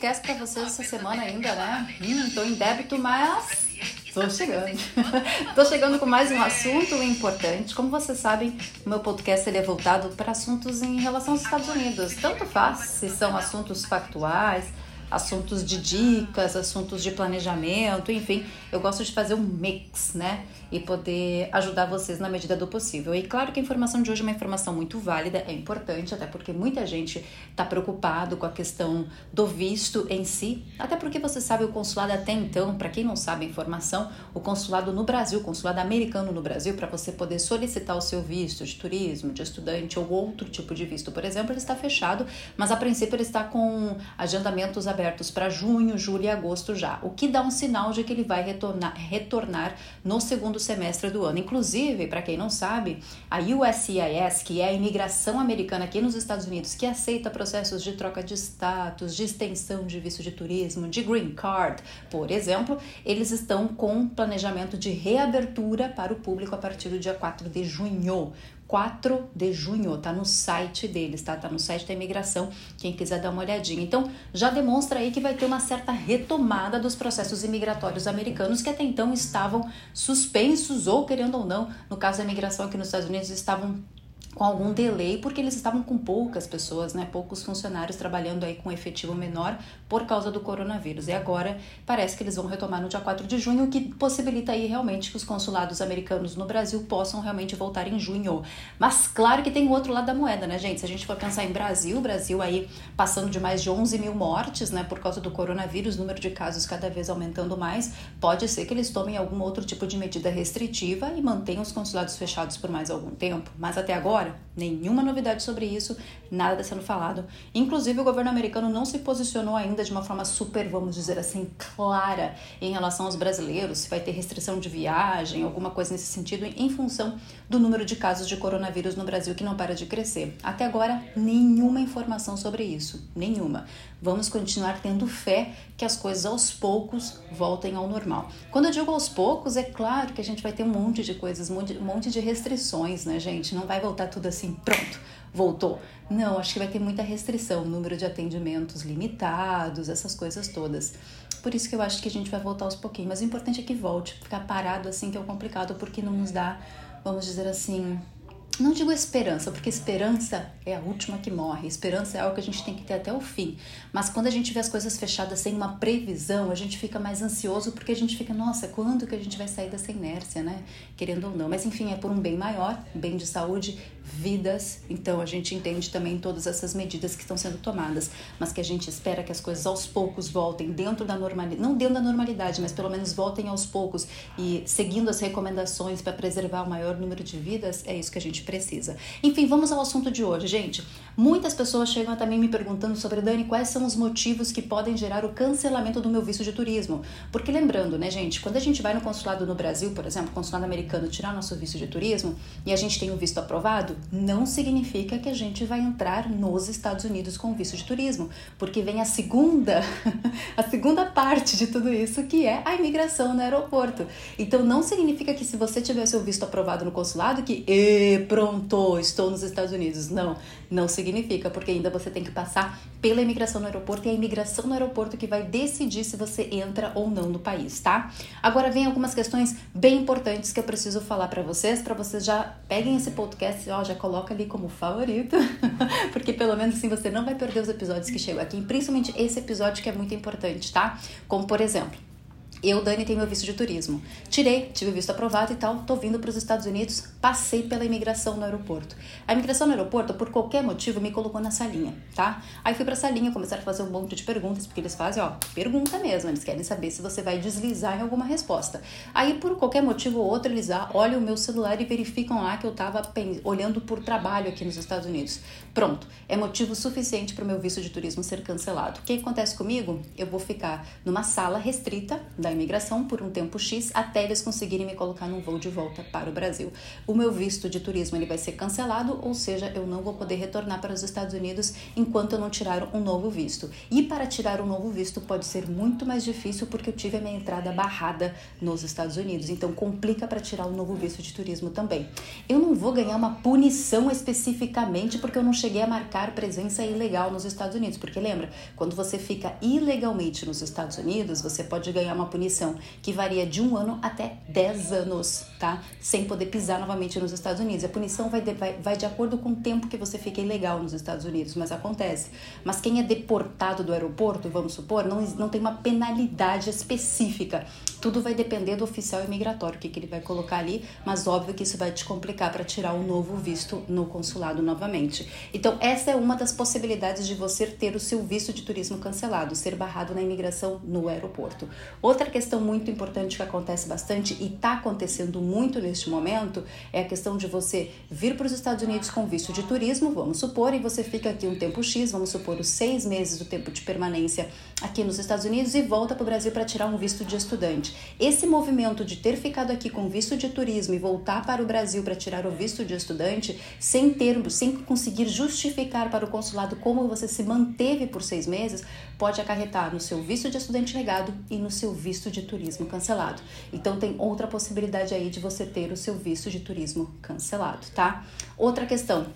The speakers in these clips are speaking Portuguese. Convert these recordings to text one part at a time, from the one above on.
podcast para vocês essa semana ainda, né? Hum, tô em débito, mas Tô chegando. Tô chegando com mais um assunto importante. Como vocês sabem, meu podcast ele é voltado para assuntos em relação aos Estados Unidos. Tanto faz se são assuntos factuais, assuntos de dicas, assuntos de planejamento, enfim, eu gosto de fazer um mix, né? E poder ajudar vocês na medida do possível. E claro que a informação de hoje é uma informação muito válida, é importante, até porque muita gente está preocupado com a questão do visto em si, até porque você sabe o consulado até então, para quem não sabe a informação, o consulado no Brasil, o consulado americano no Brasil, para você poder solicitar o seu visto de turismo, de estudante ou outro tipo de visto, por exemplo, ele está fechado, mas a princípio ele está com agendamentos abertos abertos para junho, julho e agosto já, o que dá um sinal de que ele vai retornar, retornar no segundo semestre do ano. Inclusive, para quem não sabe, a USCIS, que é a imigração americana aqui nos Estados Unidos, que aceita processos de troca de status, de extensão de visto de turismo, de green card, por exemplo, eles estão com planejamento de reabertura para o público a partir do dia 4 de junho. 4 de junho, tá no site deles, tá? Tá no site da imigração, quem quiser dar uma olhadinha. Então, já demonstra aí que vai ter uma certa retomada dos processos imigratórios americanos que até então estavam suspensos ou querendo ou não, no caso da imigração aqui nos Estados Unidos, estavam com algum delay, porque eles estavam com poucas pessoas, né, poucos funcionários trabalhando aí com efetivo menor por causa do coronavírus. E agora parece que eles vão retomar no dia 4 de junho, o que possibilita aí realmente que os consulados americanos no Brasil possam realmente voltar em junho. Mas claro que tem o outro lado da moeda, né, gente? Se a gente for pensar em Brasil, Brasil aí passando de mais de 11 mil mortes, né, por causa do coronavírus, número de casos cada vez aumentando mais, pode ser que eles tomem algum outro tipo de medida restritiva e mantenham os consulados fechados por mais algum tempo. Mas até agora agora, nenhuma novidade sobre isso, nada está sendo falado. Inclusive, o governo americano não se posicionou ainda de uma forma super, vamos dizer assim, clara em relação aos brasileiros, se vai ter restrição de viagem, alguma coisa nesse sentido, em função do número de casos de coronavírus no Brasil que não para de crescer. Até agora, nenhuma informação sobre isso, nenhuma. Vamos continuar tendo fé que as coisas aos poucos voltem ao normal. Quando eu digo aos poucos, é claro que a gente vai ter um monte de coisas, um monte de restrições, né, gente? Não vai voltar tudo assim, pronto, voltou. Não, acho que vai ter muita restrição, número de atendimentos limitados, essas coisas todas. Por isso que eu acho que a gente vai voltar aos pouquinhos. Mas o importante é que volte. Ficar parado assim que é complicado, porque não nos dá, vamos dizer assim, não digo esperança, porque esperança é a última que morre. Esperança é algo que a gente tem que ter até o fim. Mas quando a gente vê as coisas fechadas sem uma previsão, a gente fica mais ansioso porque a gente fica, nossa, quando que a gente vai sair dessa inércia, né? Querendo ou não. Mas enfim, é por um bem maior, bem de saúde, vidas. Então a gente entende também todas essas medidas que estão sendo tomadas, mas que a gente espera que as coisas aos poucos voltem dentro da normalidade, não dentro da normalidade, mas pelo menos voltem aos poucos e seguindo as recomendações para preservar o maior número de vidas, é isso que a gente precisa. Enfim, vamos ao assunto de hoje, gente. Muitas pessoas chegam também me perguntando sobre Dani, quais são os motivos que podem gerar o cancelamento do meu visto de turismo? Porque lembrando, né, gente, quando a gente vai no consulado no Brasil, por exemplo, consulado americano, tirar nosso visto de turismo e a gente tem o visto aprovado, não significa que a gente vai entrar nos Estados Unidos com visto de turismo, porque vem a segunda, a segunda parte de tudo isso, que é a imigração no aeroporto. Então não significa que se você tiver seu visto aprovado no consulado que pronto, estou nos Estados Unidos. Não, não significa, porque ainda você tem que passar pela imigração no aeroporto e é a imigração no aeroporto que vai decidir se você entra ou não no país, tá? Agora vem algumas questões bem importantes que eu preciso falar para vocês, para vocês já peguem esse podcast, ó, já coloca ali como favorito, porque pelo menos assim você não vai perder os episódios que chegam aqui, principalmente esse episódio que é muito importante, tá? Como por exemplo, eu, Dani, tenho meu visto de turismo. Tirei, tive o visto aprovado e tal, tô vindo para os Estados Unidos, passei pela imigração no aeroporto. A imigração no aeroporto, por qualquer motivo, me colocou na salinha, tá? Aí fui pra salinha, começaram a fazer um monte de perguntas, porque eles fazem, ó, pergunta mesmo, eles querem saber se você vai deslizar em alguma resposta. Aí, por qualquer motivo ou outro, eles olham o meu celular e verificam lá que eu tava olhando por trabalho aqui nos Estados Unidos. Pronto, é motivo suficiente para o meu visto de turismo ser cancelado. O que acontece comigo? Eu vou ficar numa sala restrita da a imigração por um tempo X até eles conseguirem me colocar num voo de volta para o Brasil. O meu visto de turismo ele vai ser cancelado, ou seja, eu não vou poder retornar para os Estados Unidos enquanto eu não tirar um novo visto. E para tirar um novo visto pode ser muito mais difícil porque eu tive a minha entrada barrada nos Estados Unidos. Então complica para tirar um novo visto de turismo também. Eu não vou ganhar uma punição especificamente porque eu não cheguei a marcar presença ilegal nos Estados Unidos, porque lembra, quando você fica ilegalmente nos Estados Unidos, você pode ganhar uma punição que varia de um ano até 10 anos, tá? Sem poder pisar novamente nos Estados Unidos. A punição vai de, vai, vai de acordo com o tempo que você fica ilegal nos Estados Unidos, mas acontece. Mas quem é deportado do aeroporto, vamos supor, não, não tem uma penalidade específica. Tudo vai depender do oficial imigratório, o que, que ele vai colocar ali, mas óbvio que isso vai te complicar para tirar um novo visto no consulado novamente. Então, essa é uma das possibilidades de você ter o seu visto de turismo cancelado, ser barrado na imigração no aeroporto. Outra questão muito importante que acontece bastante e está acontecendo muito neste momento é a questão de você vir para os Estados Unidos com visto de turismo, vamos supor, e você fica aqui um tempo X, vamos supor os seis meses do tempo de permanência aqui nos Estados Unidos e volta para o Brasil para tirar um visto de estudante. Esse movimento de ter ficado aqui com visto de turismo e voltar para o Brasil para tirar o visto de estudante, sem ter, sem conseguir justificar para o consulado como você se manteve por seis meses, pode acarretar no seu visto de estudante negado e no seu visto de turismo cancelado. Então tem outra possibilidade aí de você ter o seu visto de turismo cancelado, tá? Outra questão,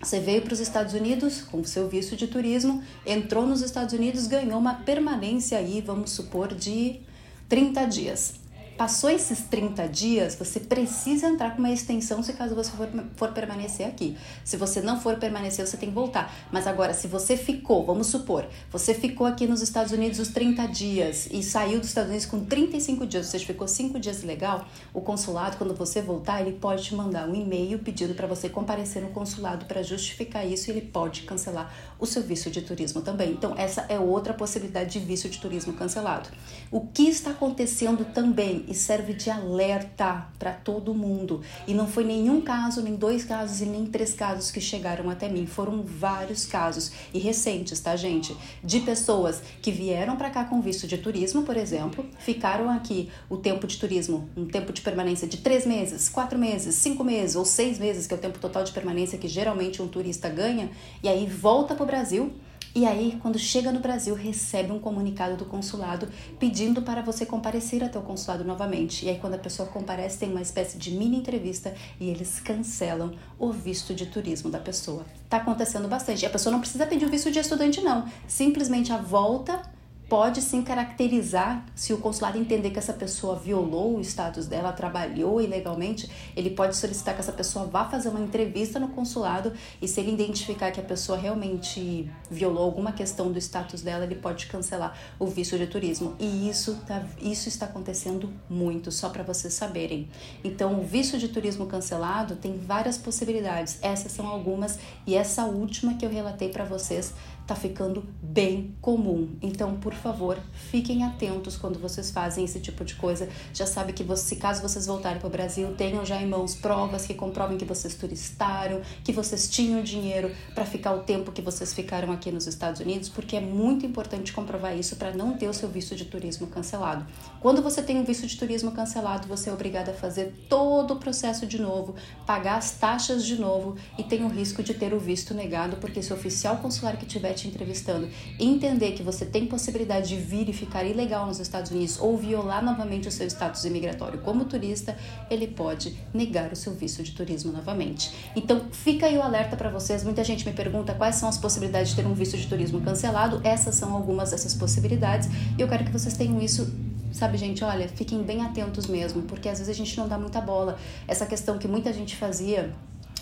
você veio para os Estados Unidos com seu visto de turismo, entrou nos Estados Unidos, ganhou uma permanência aí, vamos supor, de 30 dias. Passou esses 30 dias, você precisa entrar com uma extensão se caso você for, for, permanecer aqui. Se você não for permanecer, você tem que voltar. Mas agora, se você ficou, vamos supor, você ficou aqui nos Estados Unidos os 30 dias e saiu dos Estados Unidos com 35 dias, seja, ficou 5 dias legal, o consulado, quando você voltar, ele pode te mandar um e-mail pedindo para você comparecer no consulado para justificar isso e ele pode cancelar o seu visto de turismo também. Então, essa é outra possibilidade de visto de turismo cancelado. O que está acontecendo também e serve de alerta para todo mundo. E não foi nenhum caso, nem dois casos e nem três casos que chegaram até mim. Foram vários casos e recentes, tá, gente? De pessoas que vieram para cá com visto de turismo, por exemplo, ficaram aqui o tempo de turismo, um tempo de permanência de três meses, quatro meses, cinco meses ou seis meses, que é o tempo total de permanência que geralmente um turista ganha, e aí volta para o Brasil e aí, quando chega no Brasil, recebe um comunicado do consulado pedindo para você comparecer até o consulado novamente. E aí, quando a pessoa comparece, tem uma espécie de mini entrevista e eles cancelam o visto de turismo da pessoa. Tá acontecendo bastante. E a pessoa não precisa pedir o visto de estudante, não. Simplesmente a volta pode sim caracterizar, se o consulado entender que essa pessoa violou o status dela, trabalhou ilegalmente, ele pode solicitar que essa pessoa vá fazer uma entrevista no consulado e se ele identificar que a pessoa realmente violou alguma questão do status dela, ele pode cancelar o visto de turismo. E isso, tá, isso está acontecendo muito, só para vocês saberem. Então, o visto de turismo cancelado tem várias possibilidades. Essas são algumas e essa última que eu relatei para vocês tá ficando bem comum. Então, por favor, fiquem atentos quando vocês fazem esse tipo de coisa. Já sabe que você, caso vocês voltarem para o Brasil, tenham já em mãos provas que comprovem que vocês turistaram, que vocês tinham dinheiro para ficar o tempo que vocês ficaram aqui nos Estados Unidos, porque é muito importante comprovar isso para não ter o seu visto de turismo cancelado. Quando você tem um visto de turismo cancelado, você é obrigado a fazer todo o processo de novo, pagar as taxas de novo e tem o risco de ter o visto negado, porque se o oficial consular que tiver te entrevistando entender que você tem possibilidade de vir e ficar ilegal nos Estados Unidos ou violar novamente o seu status imigratório como turista, ele pode negar o seu visto de turismo novamente. Então, fica aí o alerta para vocês. Muita gente me pergunta quais são as possibilidades de ter um visto de turismo cancelado. Essas são algumas dessas possibilidades e eu quero que vocês tenham isso Sabe, gente, olha, fiquem bem atentos mesmo, porque às vezes a gente não dá muita bola. Essa questão que muita gente fazia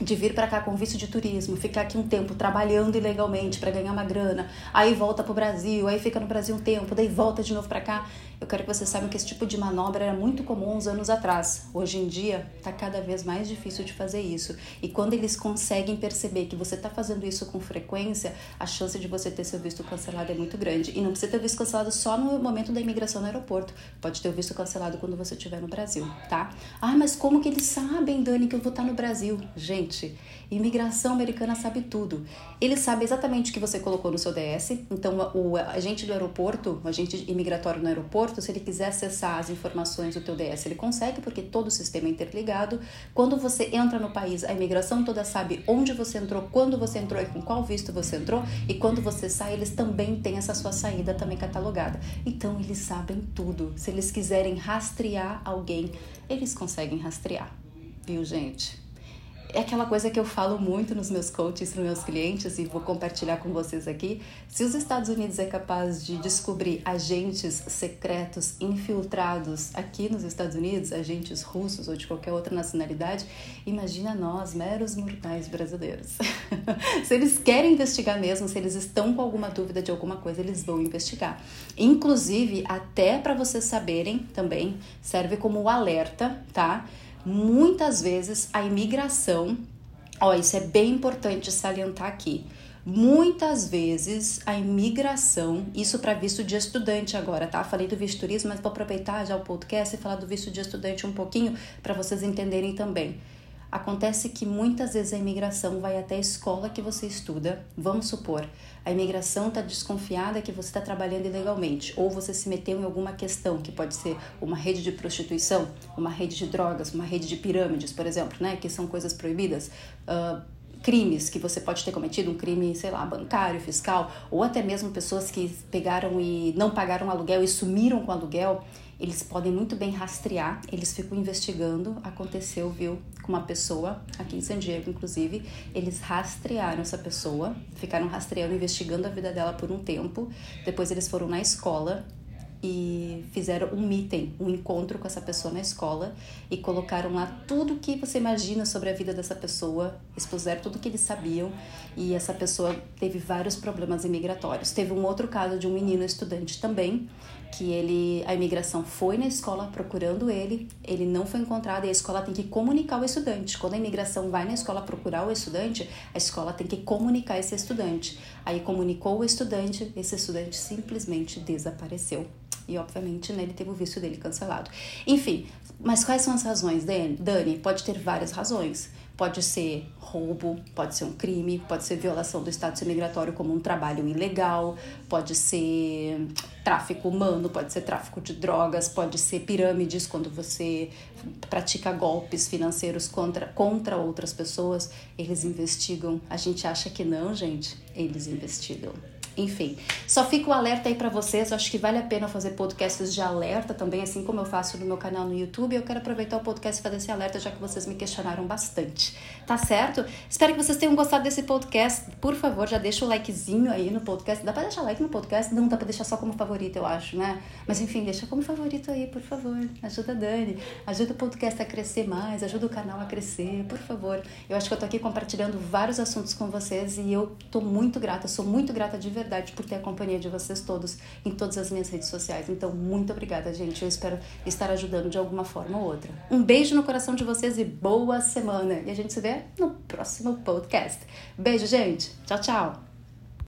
de vir para cá com visto de turismo, ficar aqui um tempo trabalhando ilegalmente para ganhar uma grana, aí volta para o Brasil, aí fica no Brasil um tempo, daí volta de novo para cá. Eu quero que vocês saibam que esse tipo de manobra era muito comum uns anos atrás. Hoje em dia está cada vez mais difícil de fazer isso. E quando eles conseguem perceber que você está fazendo isso com frequência, a chance de você ter seu visto cancelado é muito grande. E não precisa ter visto cancelado só no momento da imigração no aeroporto. Pode ter o visto cancelado quando você estiver no Brasil, tá? Ah, mas como que eles sabem, Dani, que eu vou estar no Brasil? Gente, imigração americana sabe tudo. Ele sabe exatamente o que você colocou no seu DS. Então, o agente do aeroporto, o agente imigratório no aeroporto, se ele quiser acessar as informações do teu DS, ele consegue, porque todo o sistema é interligado. Quando você entra no país, a imigração toda sabe onde você entrou, quando você entrou e com qual visto você entrou. E quando você sai, eles também têm essa sua saída também catalogada. Então, eles sabem tudo. Se eles quiserem rastrear alguém, eles conseguem rastrear. Viu, gente? É aquela coisa que eu falo muito nos meus coaches, nos meus clientes e vou compartilhar com vocês aqui. Se os Estados Unidos é capaz de descobrir agentes secretos infiltrados aqui nos Estados Unidos, agentes russos ou de qualquer outra nacionalidade, imagina nós, meros mortais brasileiros. se eles querem investigar mesmo, se eles estão com alguma dúvida de alguma coisa, eles vão investigar. Inclusive, até para vocês saberem também, serve como alerta, tá? Muitas vezes a imigração, ó, isso é bem importante salientar aqui. Muitas vezes a imigração, isso para visto de estudante agora, tá? Falei do visto turismo, mas vou aproveitar já o podcast e falar do visto de estudante um pouquinho para vocês entenderem também. Acontece que muitas vezes a imigração vai até a escola que você estuda. Vamos supor, a imigração está desconfiada que você está trabalhando ilegalmente, ou você se meteu em alguma questão, que pode ser uma rede de prostituição, uma rede de drogas, uma rede de pirâmides, por exemplo, né? Que são coisas proibidas. Uh, crimes que você pode ter cometido, um crime, sei lá, bancário, fiscal, ou até mesmo pessoas que pegaram e não pagaram aluguel e sumiram com aluguel eles podem muito bem rastrear, eles ficam investigando. Aconteceu, viu, com uma pessoa aqui em San Diego, inclusive, eles rastrearam essa pessoa, ficaram rastreando, investigando a vida dela por um tempo. Depois eles foram na escola e fizeram um meeting, um encontro com essa pessoa na escola e colocaram lá tudo que você imagina sobre a vida dessa pessoa, expuseram tudo que eles sabiam e essa pessoa teve vários problemas imigratórios. Teve um outro caso de um menino estudante também que ele a imigração foi na escola procurando ele, ele não foi encontrado e a escola tem que comunicar o estudante. Quando a imigração vai na escola procurar o estudante, a escola tem que comunicar esse estudante. Aí comunicou o estudante, esse estudante simplesmente desapareceu e obviamente né, ele teve o visto dele cancelado. Enfim, mas quais são as razões, Dani? Pode ter várias razões. Pode ser roubo, pode ser um crime, pode ser violação do status imigratório como um trabalho ilegal, pode ser tráfico humano, pode ser tráfico de drogas, pode ser pirâmides quando você pratica golpes financeiros contra, contra outras pessoas. Eles investigam. A gente acha que não, gente. Eles investigam. Enfim, só fica o alerta aí para vocês. Acho que vale a pena fazer podcasts de alerta também, assim como eu faço no meu canal no YouTube. Eu quero aproveitar o podcast e fazer esse alerta, já que vocês me questionaram bastante. Tá certo? Espero que vocês tenham gostado desse podcast. Por favor, já deixa o likezinho aí no podcast. Dá pra deixar like no podcast? Não, dá pra deixar só como favorito, eu acho, né? Mas enfim, deixa como favorito aí, por favor. Ajuda a Dani, ajuda o podcast a crescer mais, ajuda o canal a crescer, por favor. Eu acho que eu tô aqui compartilhando vários assuntos com vocês e eu tô muito grata, sou muito grata de verdade verdade por ter a companhia de vocês todos em todas as minhas redes sociais. Então, muito obrigada, gente. Eu espero estar ajudando de alguma forma ou outra. Um beijo no coração de vocês e boa semana. E a gente se vê no próximo podcast. Beijo, gente. Tchau, tchau.